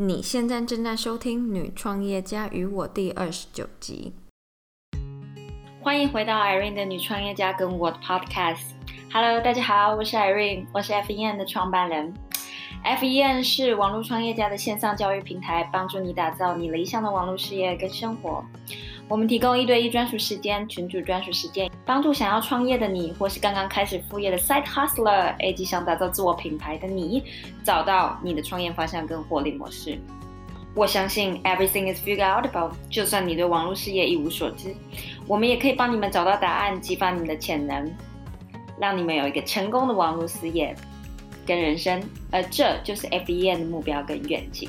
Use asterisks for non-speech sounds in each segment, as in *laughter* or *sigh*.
你现在正在收听《女创业家与我》第二十九集。欢迎回到 Irene 的女创业家跟我的 Podcast。Hello，大家好，我是 Irene，我是 FEN 的创办人。FEN 是网络创业家的线上教育平台，帮助你打造你理想的网络事业跟生活。我们提供一对一专属时间、群主专属时间，帮助想要创业的你，或是刚刚开始副业的 Side Hustler，以及想打造自我品牌的你，找到你的创业方向跟获利模式。我相信 Everything is figured out about，就算你对网络事业一无所知，我们也可以帮你们找到答案，激发你们的潜能，让你们有一个成功的网络事业跟人生。而这就是 FBN 的目标跟愿景。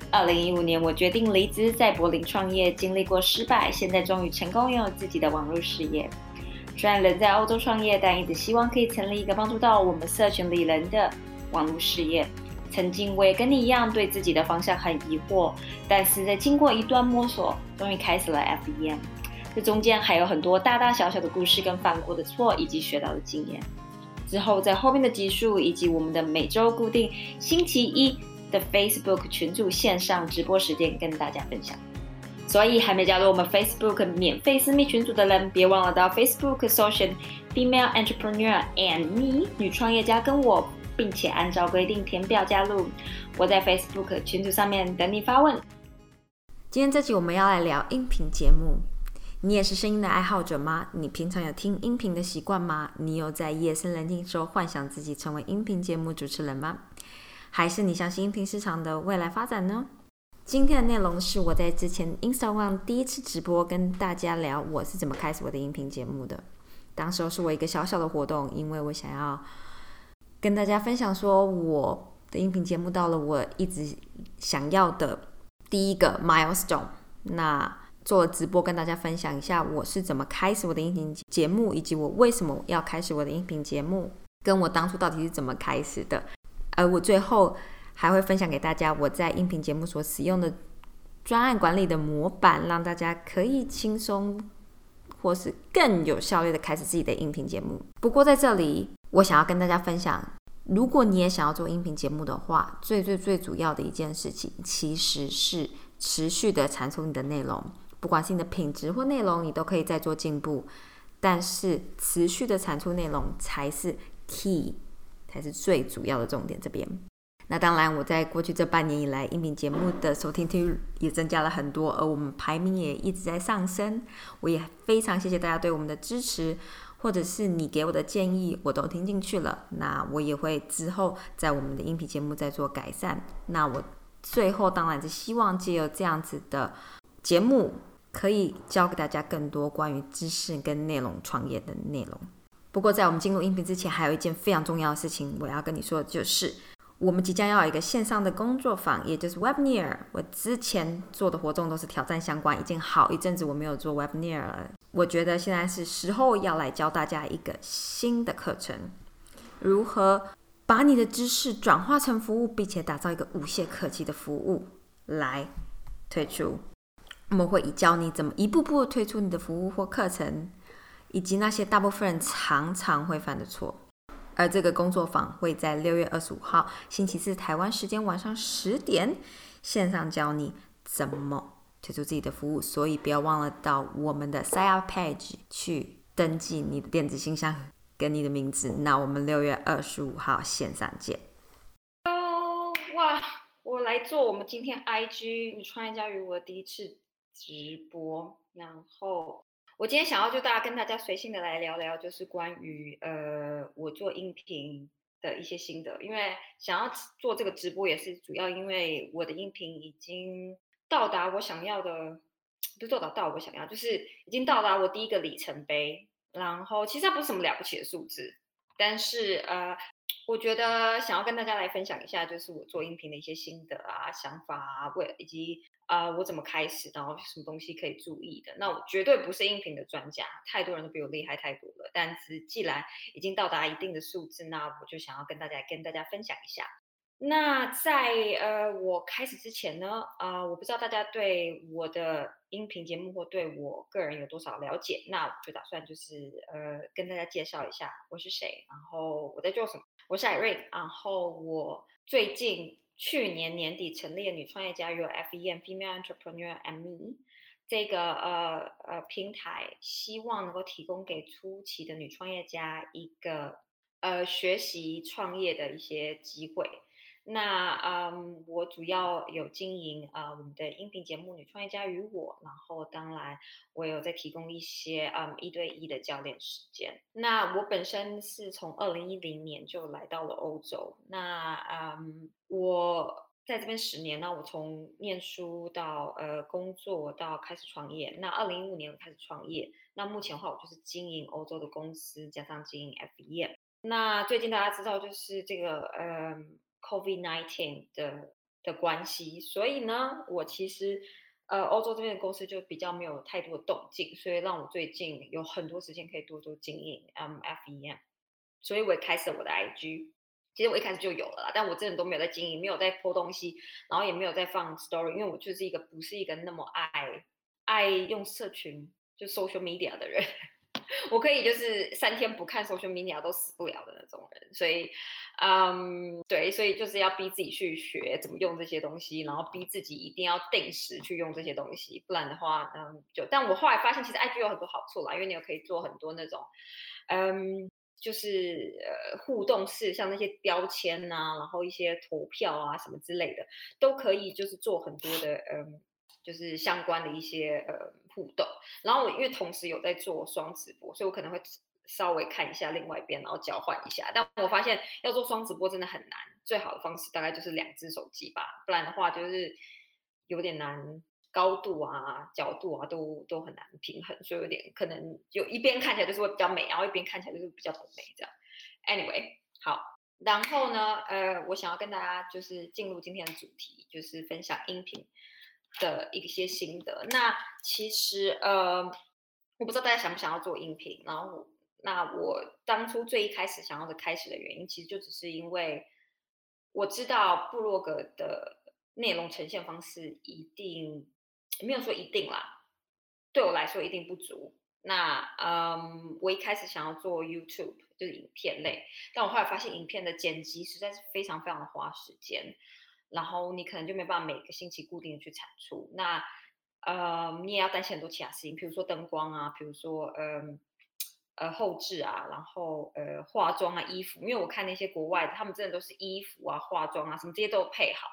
二零一五年，我决定离职，在柏林创业，经历过失败，现在终于成功拥有自己的网络事业。虽然人在欧洲创业，但一直希望可以成立一个帮助到我们社群里人的网络事业。曾经我也跟你一样，对自己的方向很疑惑，但是在经过一段摸索，终于开始了 FEM。这中间还有很多大大小小的故事，跟犯过的错，以及学到的经验。之后在后面的集数，以及我们的每周固定星期一。的 Facebook 群组线上直播时间跟大家分享，所以还没加入我们 Facebook 免费私密群组的人，别忘了到 Facebook 搜寻 Female Entrepreneur and Me 女创业家跟我，并且按照规定填表加入。我在 Facebook 群组上面等你发问。今天这集我们要来聊音频节目，你也是声音的爱好者吗？你平常有听音频的习惯吗？你有在夜深人静时候幻想自己成为音频节目主持人吗？还是你相信音频市场的未来发展呢？今天的内容是我在之前 Instagram 第一次直播跟大家聊我是怎么开始我的音频节目的。当时候是我一个小小的活动，因为我想要跟大家分享说我的音频节目到了我一直想要的第一个 milestone。那做直播跟大家分享一下我是怎么开始我的音频节目，以及我为什么要开始我的音频节目，跟我当初到底是怎么开始的。呃我最后还会分享给大家我在音频节目所使用的专案管理的模板，让大家可以轻松或是更有效率的开始自己的音频节目。不过在这里，我想要跟大家分享，如果你也想要做音频节目的话，最最最主要的一件事情，其实是持续的产出你的内容，不管是你的品质或内容，你都可以再做进步。但是持续的产出内容才是 key。才是最主要的重点。这边，那当然，我在过去这半年以来，音频节目的收听率也增加了很多，而我们排名也一直在上升。我也非常谢谢大家对我们的支持，或者是你给我的建议，我都听进去了。那我也会之后在我们的音频节目再做改善。那我最后当然是希望借由这样子的节目，可以教给大家更多关于知识跟内容创业的内容。不过，在我们进入音频之前，还有一件非常重要的事情，我要跟你说，就是我们即将要有一个线上的工作坊，也就是 Webinar。我之前做的活动都是挑战相关，已经好一阵子我没有做 Webinar 了。我觉得现在是时候要来教大家一个新的课程，如何把你的知识转化成服务，并且打造一个无懈可击的服务来推出。我们会教你怎么一步步推出你的服务或课程。以及那些大部分人常常会犯的错，而这个工作坊会在六月二十五号星期四台湾时间晚上十点线上教你怎么推出自己的服务，所以不要忘了到我们的 sign up page 去登记你的电子信箱跟你的名字。那我们六月二十五号线上见。Hello，哇，我来做我们今天 IG 你创业家与我第一次直播，然后。我今天想要就大家跟大家随性的来聊聊，就是关于呃我做音频的一些心得。因为想要做这个直播，也是主要因为我的音频已经到达我想要的，不是到达到我想要，就是已经到达我第一个里程碑。然后其实它不是什么了不起的数字，但是呃我觉得想要跟大家来分享一下，就是我做音频的一些心得啊、想法啊，为以及啊我怎么开始，然后什么东西可以注意的。那我绝对不是音频的专家，太多人都比我厉害太多了。但是既然已经到达一定的数字，那我就想要跟大家跟大家分享一下。那在呃我开始之前呢，啊，我不知道大家对我的音频节目或对我个人有多少了解，那我就打算就是呃跟大家介绍一下我是谁，然后我在做什么。我是艾瑞，然后我最近去年年底成立了女创业家有 FEM Female Entrepreneur and Me 这个呃呃平台，希望能够提供给初期的女创业家一个呃学习创业的一些机会。那嗯我主要有经营啊我们的音频节目女创业家与我然后当然我有在提供一些嗯一对一的教练时间。那我本身是从二零一零年就来到了欧洲那嗯我在这边十年那我从念书到呃工作到开始创业那二零一五年我开始创业那目前的话我就是经营欧洲的公司加上经营 f 一那最近大家知道就是这个呃 COVID nineteen 的的关系，所以呢，我其实呃欧洲这边的公司就比较没有太多的动静，所以让我最近有很多时间可以多多经营 MFEM，所以我也开始了我的 IG。其实我一开始就有了啦，但我真的都没有在经营，没有在 po 东西，然后也没有在放 story，因为我就是一个不是一个那么爱爱用社群就 social media 的人，*laughs* 我可以就是三天不看 social media 都死不了的那种人，所以嗯，对，所以就是要逼自己去学怎么用这些东西，然后逼自己一定要定时去用这些东西，不然的话，嗯，就，但我后来发现其实 IG 有很多好处啦，因为你有可以做很多那种，嗯，就是呃互动式，像那些标签呐，然后一些投票啊什么之类的，都可以就是做很多的，嗯。就是相关的一些呃互动，然后我因为同时有在做双直播，所以我可能会稍微看一下另外一边，然后交换一下。但我发现要做双直播真的很难，最好的方式大概就是两只手机吧，不然的话就是有点难，高度啊、角度啊都都很难平衡，所以有点可能就一边看起来就是会比较美，然后一边看起来就是比较美这样。Anyway，好，然后呢，呃，我想要跟大家就是进入今天的主题，就是分享音频。的一些心得。那其实呃，我不知道大家想不想要做音频。然后，那我当初最一开始想要的开始的原因，其实就只是因为我知道部落格的内容呈现方式一定没有说一定啦，对我来说一定不足。那嗯，我一开始想要做 YouTube 就是影片类，但我后来发现影片的剪辑实在是非常非常的花时间。然后你可能就没办法每个星期固定的去产出，那呃你也要担心很多其他事情，比如说灯光啊，比如说嗯呃后置啊，然后呃化妆啊衣服，因为我看那些国外的，他们真的都是衣服啊化妆啊什么这些都有配好，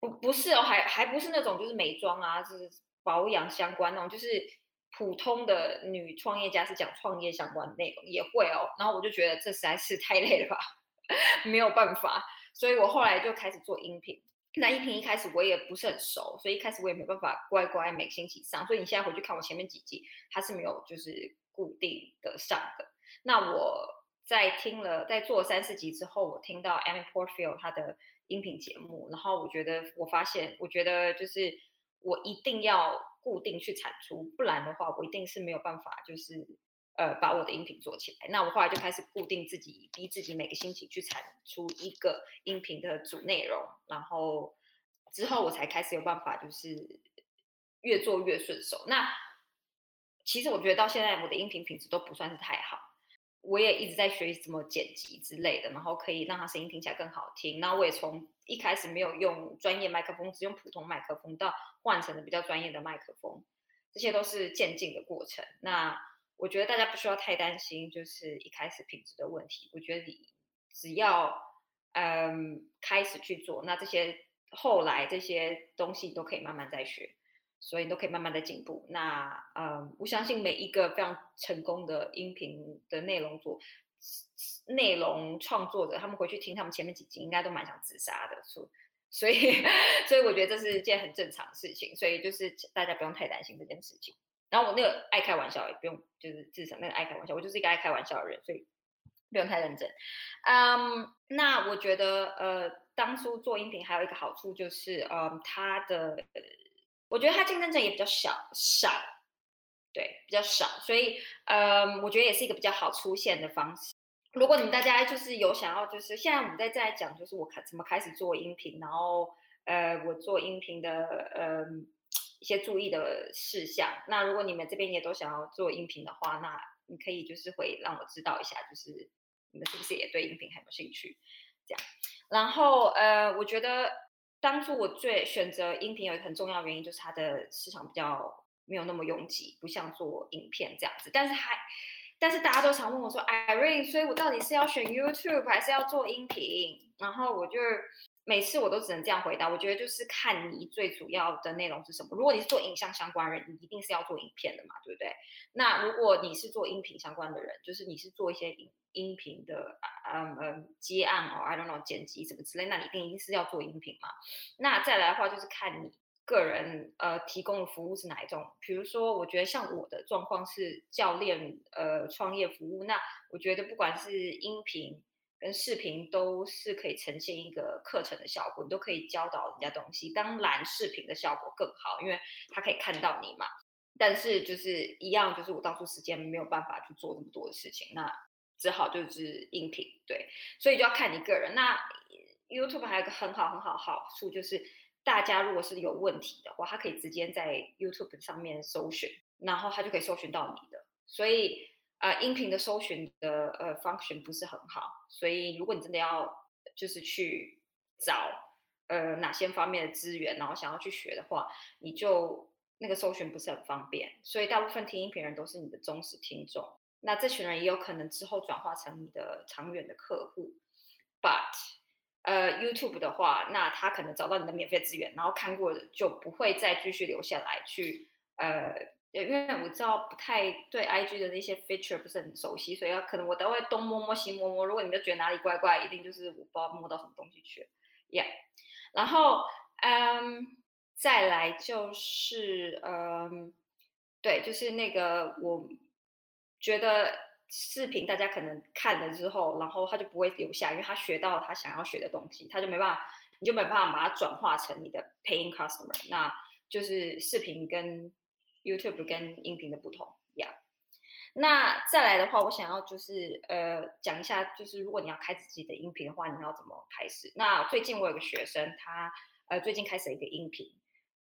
不不是哦，还还不是那种就是美妆啊，就是保养相关那种，就是普通的女创业家是讲创业相关的内容也会哦，然后我就觉得这实在是太累了吧，*laughs* 没有办法。所以我后来就开始做音频。那音频一开始我也不是很熟，所以一开始我也没办法乖乖每星期上。所以你现在回去看我前面几集，它是没有就是固定的上的。那我在听了在做三四集之后，我听到 Amy Porterfield 他的音频节目，然后我觉得我发现，我觉得就是我一定要固定去产出，不然的话我一定是没有办法就是。呃，把我的音频做起来。那我后来就开始固定自己，逼自己每个星期去产出一个音频的主内容，然后之后我才开始有办法，就是越做越顺手。那其实我觉得到现在我的音频品质都不算是太好，我也一直在学习怎么剪辑之类的，然后可以让它声音听起来更好听。那我也从一开始没有用专业麦克风，只用普通麦克风，到换成了比较专业的麦克风，这些都是渐进的过程。那我觉得大家不需要太担心，就是一开始品质的问题。我觉得你只要嗯开始去做，那这些后来这些东西都可以慢慢再学，所以都可以慢慢的进步。那嗯，我相信每一个非常成功的音频的内容组内容创作者，他们回去听他们前面几集，应该都蛮想自杀的。所所以所以我觉得这是一件很正常的事情，所以就是大家不用太担心这件事情。然后我那个爱开玩笑，也不用就是至少那个爱开玩笑，我就是一个爱开玩笑的人，所以不用太认真。嗯，那我觉得呃，当初做音频还有一个好处就是，嗯，它的，我觉得它竞争者也比较小少，对，比较少，所以呃，我觉得也是一个比较好出现的方式。如果你们大家就是有想要，就是现在我们在在讲，就是我开怎么开始做音频，然后呃，我做音频的呃一些注意的事项。那如果你们这边也都想要做音频的话，那你可以就是会让我知道一下，就是你们是不是也对音频很有兴趣？这样。然后呃，我觉得当初我最选择音频有一个很重要原因，就是它的市场比较没有那么拥挤，不像做影片这样子，但是还。但是大家都常问我说，Irene，所以我到底是要选 YouTube 还是要做音频？然后我就每次我都只能这样回答。我觉得就是看你最主要的内容是什么。如果你是做影像相关人，你一定是要做影片的嘛，对不对？那如果你是做音频相关的人，就是你是做一些音音频的，嗯嗯接案哦，I don't know 剪辑什么之类，那你一定一定是要做音频嘛。那再来的话就是看你。个人呃提供的服务是哪一种？比如说，我觉得像我的状况是教练呃创业服务，那我觉得不管是音频跟视频都是可以呈现一个课程的效果，你都可以教导人家东西。当然，视频的效果更好，因为他可以看到你嘛。但是就是一样，就是我当初时间没有办法去做那么多的事情，那只好就是音频对，所以就要看你个人。那 YouTube 还有一个很好很好好处就是。大家如果是有问题的话，他可以直接在 YouTube 上面搜寻，然后他就可以搜寻到你的。所以，呃，音频的搜寻的呃 function 不是很好。所以，如果你真的要就是去找呃哪些方面的资源，然后想要去学的话，你就那个搜寻不是很方便。所以，大部分听音频人都是你的忠实听众。那这群人也有可能之后转化成你的长远的客户，but。呃，YouTube 的话，那他可能找到你的免费资源，然后看过就不会再继续留下来去，呃，因为我知道不太对 IG 的那些 feature 不是很熟悉，所以可能我都会东摸摸西摸摸。如果你们觉得哪里怪怪，一定就是我不知道摸到什么东西去了，Yeah。然后，嗯，再来就是，嗯，对，就是那个，我觉得。视频大家可能看了之后，然后他就不会留下，因为他学到他想要学的东西，他就没办法，你就没办法把它转化成你的 paying customer。那就是视频跟 YouTube 跟音频的不同呀。那再来的话，我想要就是呃讲一下，就是如果你要开自己的音频的话，你要怎么开始？那最近我有个学生，他呃最近开始了一个音频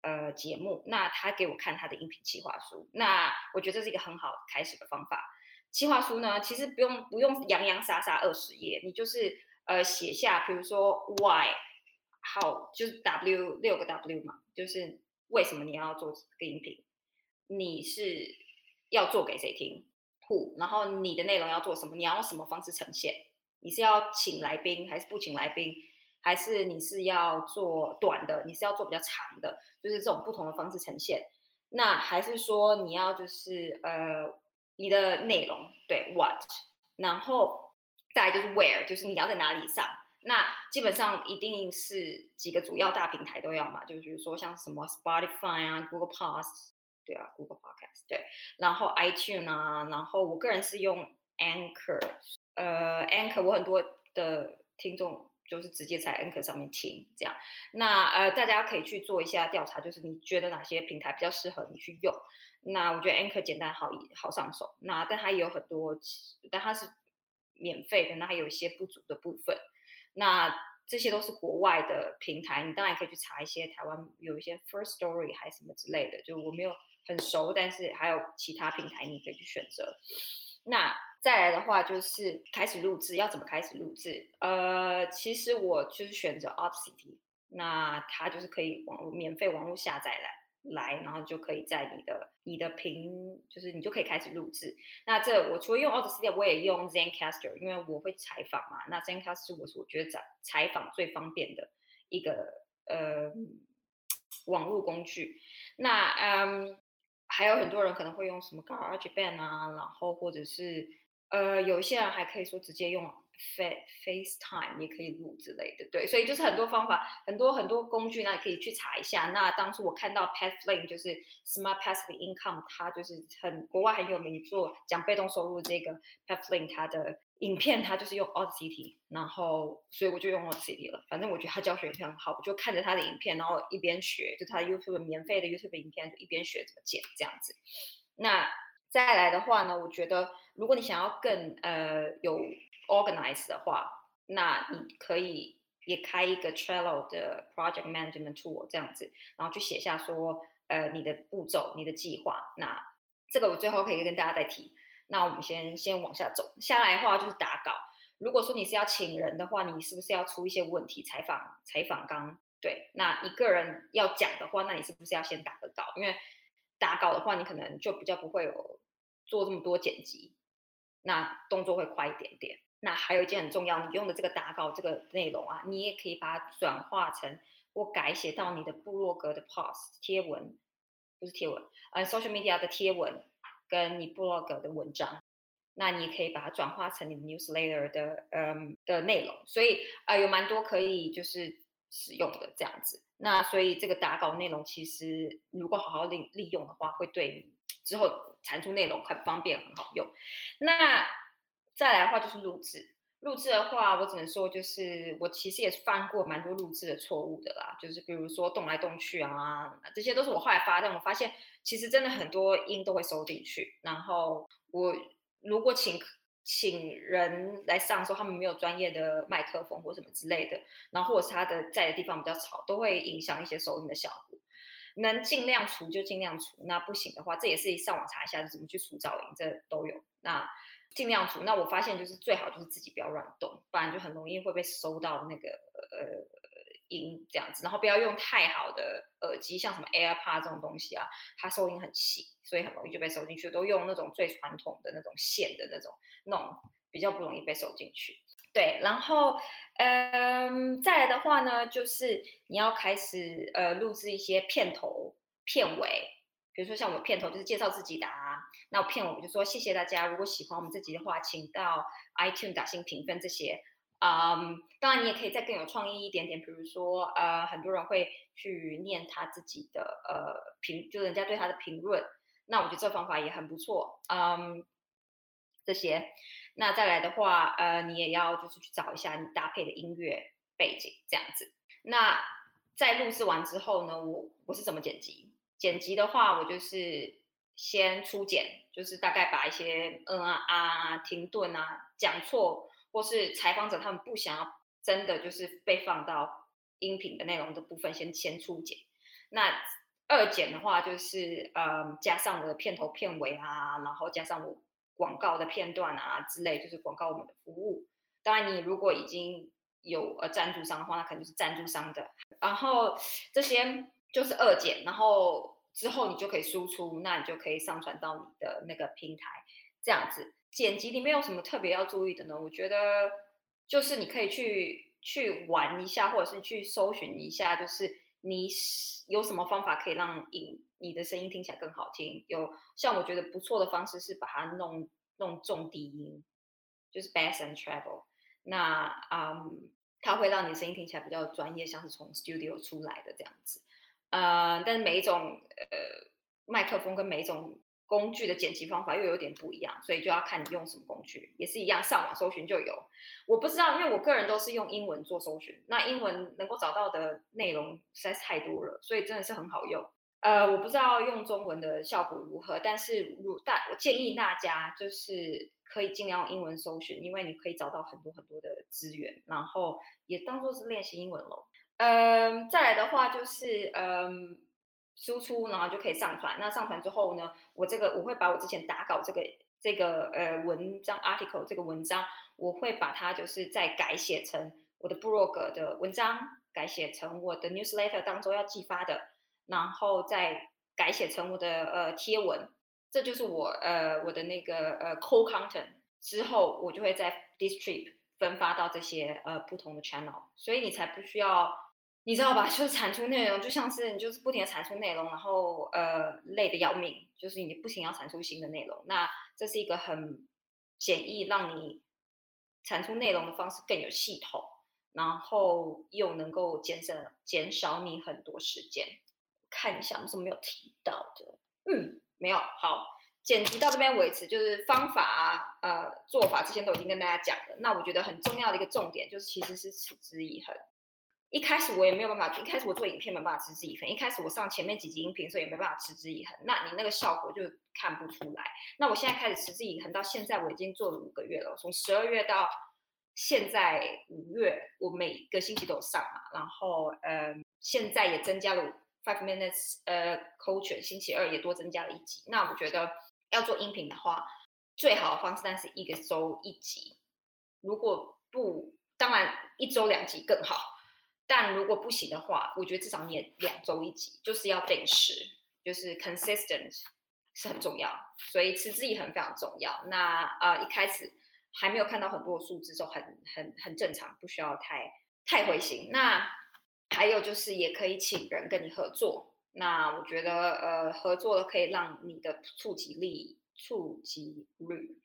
呃节目，那他给我看他的音频企划书，那我觉得这是一个很好开始的方法。计划书呢，其实不用不用洋洋洒洒二十页，你就是呃写下，比如说 why，好，就是 W 六个 W 嘛，就是为什么你要做这个音频，你是要做给谁听，who，然后你的内容要做什么，你要用什么方式呈现，你是要请来宾还是不请来宾，还是你是要做短的，你是要做比较长的，就是这种不同的方式呈现，那还是说你要就是呃。你的内容对 what，然后再就是 where，就是你要在哪里上。那基本上一定是几个主要大平台都要嘛，就比如说像什么 Spotify 啊，Google past 对啊，Google Podcast 对，然后 iTunes 啊，然后我个人是用 Anchor，呃，Anchor 我很多的听众就是直接在 Anchor 上面听这样。那呃，大家可以去做一下调查，就是你觉得哪些平台比较适合你去用。那我觉得 Anchor 简单好好上手，那但它也有很多，但它是免费的，那还有一些不足的部分。那这些都是国外的平台，你当然可以去查一些台湾有一些 First Story 还是什么之类的，就我没有很熟，但是还有其他平台你可以去选择。那再来的话就是开始录制，要怎么开始录制？呃，其实我就是选择 Audacity，那它就是可以网络免费网络下载来。来，然后就可以在你的你的屏，就是你就可以开始录制。那这我除了用 Audacity，我也用 ZenCaster，因为我会采访嘛。那 ZenCaster 我是我觉得采采访最方便的一个呃网络工具。那嗯，还有很多人可能会用什么 GarageBand 啊，然后或者是呃有一些人还可以说直接用 Face FaceTime 也可以录之类的，对，所以就是很多方法，很多很多工具，那你可以去查一下。那当初我看到 Pathflame 就是 Smart Passive Income，它就是很国外很有名做讲被动收入这个 Pathflame，它的影片它就是用 Audacity，然后所以我就用 Audacity 了。反正我觉得他教学也非常好，我就看着他的影片，然后一边学，就他 YouTube 免费的 YouTube 影片，就一边学怎么剪这样子。那再来的话呢，我觉得如果你想要更呃有 organize 的话，那你可以也开一个 Trello 的 project management tool 这样子，然后去写下说呃你的步骤、你的计划。那这个我最后可以跟大家再提。那我们先先往下走，下来的话就是打稿。如果说你是要请人的话，你是不是要出一些问题采访采访纲？对，那一个人要讲的话，那你是不是要先打个稿？因为打稿的话，你可能就比较不会有做这么多剪辑，那动作会快一点点。那还有一件很重要，你用的这个打稿这个内容啊，你也可以把它转化成或改写到你的部落格的 post 贴文，不是贴文，呃，social media 的贴文跟你 blog 的文章，那你也可以把它转化成你的 newsletter 的嗯的内容，所以啊有蛮多可以就是使用的这样子。那所以这个打稿内容其实如果好好利利用的话，会对你之后产出内容很方便很好用。那再来的话就是录制，录制的话，我只能说就是我其实也犯过蛮多录制的错误的啦，就是比如说动来动去啊，这些都是我后来发，但我发现其实真的很多音都会收进去。然后我如果请请人来上的时候，他们没有专业的麦克风或什么之类的，然后或者是他的在的地方比较吵，都会影响一些收音的效果。能尽量除就尽量除，那不行的话，这也是上网查一下怎么去除噪音，这都有。那尽量除，那我发现就是最好就是自己不要乱动，不然就很容易会被收到那个呃音这样子。然后不要用太好的耳机，像什么 AirPod 这种东西啊，它收音很细，所以很容易就被收进去。都用那种最传统的那种线的那种弄，比较不容易被收进去。对，然后嗯，再来的话呢，就是你要开始呃录制一些片头、片尾。比如说像我片头就是介绍自己的啊，那我片尾我就说谢谢大家，如果喜欢我们这集的话，请到 iTunes 打新评分这些。嗯，当然你也可以再更有创意一点点，比如说呃很多人会去念他自己的呃评，就人家对他的评论，那我觉得这方法也很不错。嗯，这些，那再来的话，呃你也要就是去找一下你搭配的音乐背景这样子。那在录制完之后呢，我我是怎么剪辑？剪辑的话，我就是先初剪，就是大概把一些嗯啊啊、停顿啊、讲错或是采访者他们不想要真的就是被放到音频的内容的部分，先先初剪。那二剪的话，就是呃加上我的片头片尾啊，然后加上我广告的片段啊之类，就是广告我们的服务。当然，你如果已经有呃赞助商的话，那可能就是赞助商的。然后这些。就是二剪，然后之后你就可以输出，那你就可以上传到你的那个平台，这样子剪辑里面有什么特别要注意的呢？我觉得就是你可以去去玩一下，或者是去搜寻一下，就是你有什么方法可以让音你的声音听起来更好听。有像我觉得不错的方式是把它弄弄重低音，就是 bass and treble，那嗯，它会让你声音听起来比较专业，像是从 studio 出来的这样子。呃，但是每一种呃麦克风跟每一种工具的剪辑方法又有点不一样，所以就要看你用什么工具，也是一样，上网搜寻就有。我不知道，因为我个人都是用英文做搜寻，那英文能够找到的内容实在是太多了，所以真的是很好用。呃，我不知道用中文的效果如何，但是如大我建议大家就是可以尽量用英文搜寻，因为你可以找到很多很多的资源，然后也当做是练习英文喽。嗯，再来的话就是嗯，输出，然后就可以上传。那上传之后呢，我这个我会把我之前打稿这个这个呃文章 article 这个文章，我会把它就是再改写成我的 blog 的文章，改写成我的 newsletter 当中要寄发的，然后再改写成我的呃贴文。这就是我呃我的那个呃 core content 之后，我就会在 distribut 分发到这些呃不同的 channel，所以你才不需要。你知道吧？*laughs* 就是产出内容，就像是你就是不停的产出内容，然后呃累的要命，就是你不停要产出新的内容。那这是一个很简易让你产出内容的方式更有系统，然后又能够减少减少你很多时间。看一下有什么没有提到的，嗯，没有。好，剪辑到这边为止，就是方法啊，呃，做法之前都已经跟大家讲了。那我觉得很重要的一个重点就是，其实是持之以恒。一开始我也没有办法，一开始我做影片没办法持之以恒，一开始我上前面几集音频，所以也没办法持之以恒。那你那个效果就看不出来。那我现在开始持之以恒，到现在我已经做了五个月了，从十二月到现在五月，我每个星期都有上嘛。然后，呃，现在也增加了 five minutes，呃，coach，星期二也多增加了一集。那我觉得要做音频的话，最好的方式当然是一个周一集。如果不，当然一周两集更好。但如果不行的话，我觉得至少你也两周一集，就是要定时，就是 consistent 是很重要，所以持之以恒非常重要。那呃一开始还没有看到很多数字，就很很很正常，不需要太太灰心。那还有就是也可以请人跟你合作，那我觉得呃合作的可以让你的触及力触及率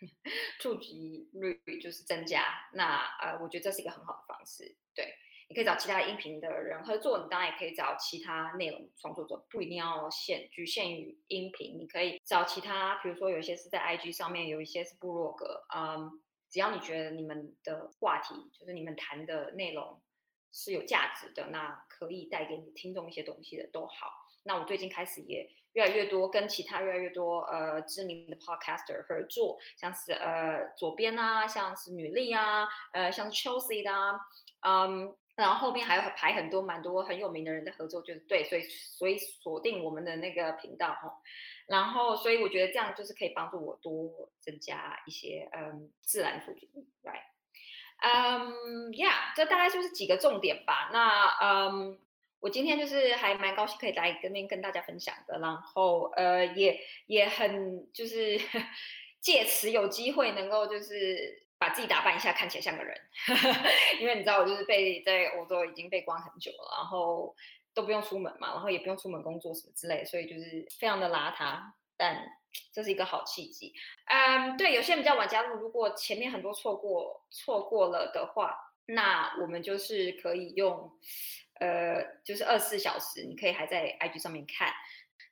*laughs* 触及率就是增加。那呃我觉得这是一个很好的方式，对。你可以找其他音频的人合作，你当然也可以找其他内容创作者，不一定要限局限于音频。你可以找其他，比如说有一些是在 IG 上面，有一些是部落格，嗯，只要你觉得你们的话题，就是你们谈的内容是有价值的，那可以带给你听众一些东西的都好。那我最近开始也越来越多跟其他越来越多呃知名的 podcaster 合作，像是呃左边啊，像是女力啊，呃像是 Chelsea 的，嗯。然后后面还有排很多蛮多很有名的人的合作，就是对，所以所以锁定我们的那个频道哈，然后所以我觉得这样就是可以帮助我多增加一些嗯自然数据，right？嗯，yeah，这大概就是几个重点吧。那嗯，我今天就是还蛮高兴可以来跟边跟大家分享的，然后呃也也很就是 *laughs* 借此有机会能够就是。把自己打扮一下，看起来像个人，*laughs* 因为你知道我就是被在欧洲已经被关很久了，然后都不用出门嘛，然后也不用出门工作什么之类，所以就是非常的邋遢，但 *tsk* 这是一个好契机。嗯，对，有些人比较晚加入，如果前面很多错过错过了的话，那我们就是可以用，呃，就是二十四小时，你可以还在 IG 上面看，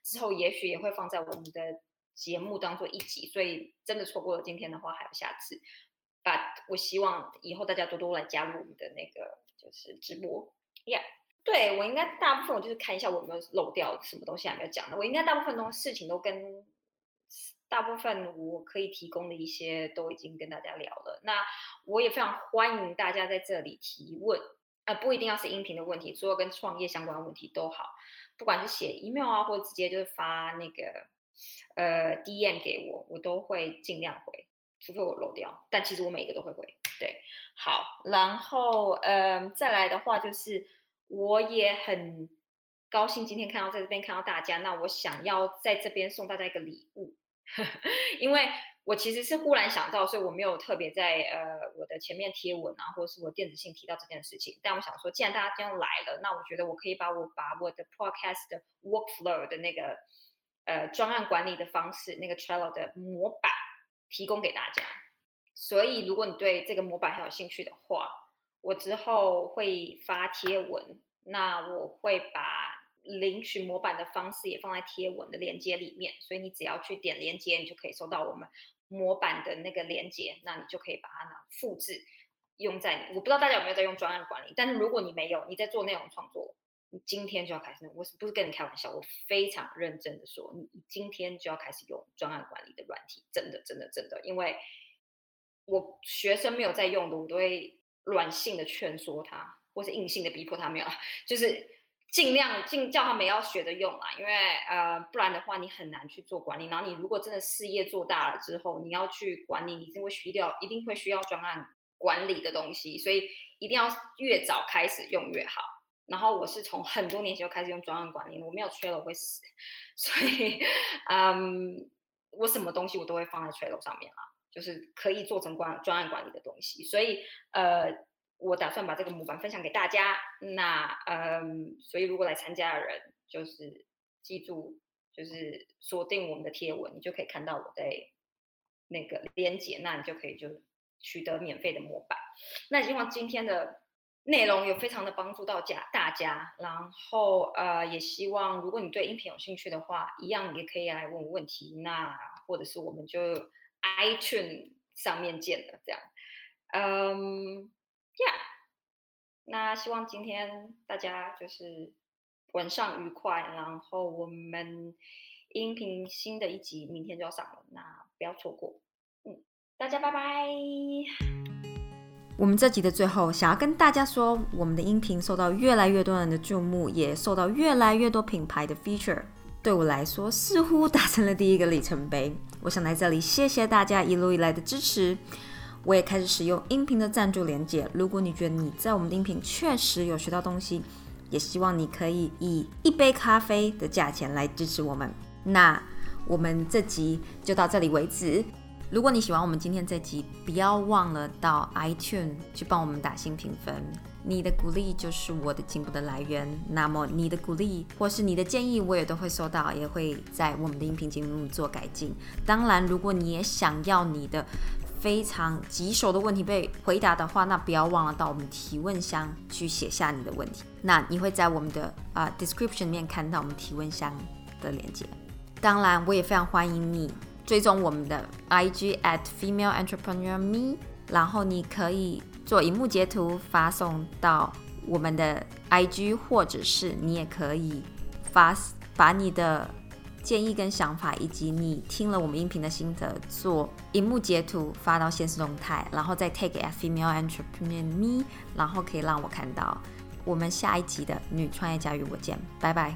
之后也许也会放在我们的节目当做一集，所以真的错过了今天的话，还有下次。我希望以后大家多多来加入我们的那个就是直播，Yeah，对我应该大部分我就是看一下我有没有漏掉什么东西还没有讲的，我应该大部分东事情都跟大部分我可以提供的一些都已经跟大家聊了。那我也非常欢迎大家在这里提问，啊，不一定要是音频的问题，所有跟创业相关的问题都好，不管是写 email 啊，或者直接就是发那个呃 DM 给我，我都会尽量回。除非我漏掉，但其实我每一个都会回。对，好，然后嗯，再来的话就是，我也很高兴今天看到在这边看到大家。那我想要在这边送大家一个礼物，*laughs* 因为我其实是忽然想到，所以我没有特别在呃我的前面贴文啊，或是我电子信提到这件事情。但我想说，既然大家这样来了，那我觉得我可以把我把我的 podcast workflow 的那个呃专案管理的方式，那个 travel 的模板。提供给大家，所以如果你对这个模板很有兴趣的话，我之后会发贴文，那我会把领取模板的方式也放在贴文的链接里面，所以你只要去点链接，你就可以收到我们模板的那个链接，那你就可以把它拿复制用在。我不知道大家有没有在用专案管理，但是如果你没有，你在做内容创作。今天就要开始，我是不是跟你开玩笑？我非常认真的说，你今天就要开始用专案管理的软体，真的，真的，真的，因为我学生没有在用的，我都会软性的劝说他，或是硬性的逼迫他没有，就是尽量尽叫他们要学着用啊，因为呃，不然的话你很难去做管理。然后你如果真的事业做大了之后，你要去管理，你一定会需要，一定会需要专案管理的东西，所以一定要越早开始用越好。然后我是从很多年前就开始用专案管理，我没有 Trello 会死，*laughs* 所以，嗯，我什么东西我都会放在 Trello 上面啊，就是可以做成管专案管理的东西。所以，呃，我打算把这个模板分享给大家。那，嗯，所以如果来参加的人，就是记住，就是锁定我们的贴文，你就可以看到我在那个连接，那你就可以就取得免费的模板。那希望今天的内容有非常的帮助到家大家，然后呃也希望如果你对音频有兴趣的话，一样也可以来问我问题，那或者是我们就 iTunes 上面见了这样，嗯，Yeah，那希望今天大家就是晚上愉快，然后我们音频新的一集明天就要上了，那不要错过，嗯，大家拜拜。我们这集的最后，想要跟大家说，我们的音频受到越来越多人的注目，也受到越来越多品牌的 feature。对我来说，似乎达成了第一个里程碑。我想在这里谢谢大家一路以来的支持。我也开始使用音频的赞助连接。如果你觉得你在我们的音频确实有学到东西，也希望你可以以一杯咖啡的价钱来支持我们。那我们这集就到这里为止。如果你喜欢我们今天这集，不要忘了到 iTunes 去帮我们打新评分。你的鼓励就是我的进步的来源。那么你的鼓励或是你的建议，我也都会收到，也会在我们的音频节目做改进。当然，如果你也想要你的非常棘手的问题被回答的话，那不要忘了到我们提问箱去写下你的问题。那你会在我们的啊 description 里面看到我们提问箱的链接。当然，我也非常欢迎你。追踪我们的 IG at female entrepreneur me，然后你可以做荧幕截图发送到我们的 IG，或者是你也可以发把你的建议跟想法，以及你听了我们音频的心得做荧幕截图发到现实动态，然后再 take at female entrepreneur me，然后可以让我看到。我们下一集的女创业家与我见，拜拜。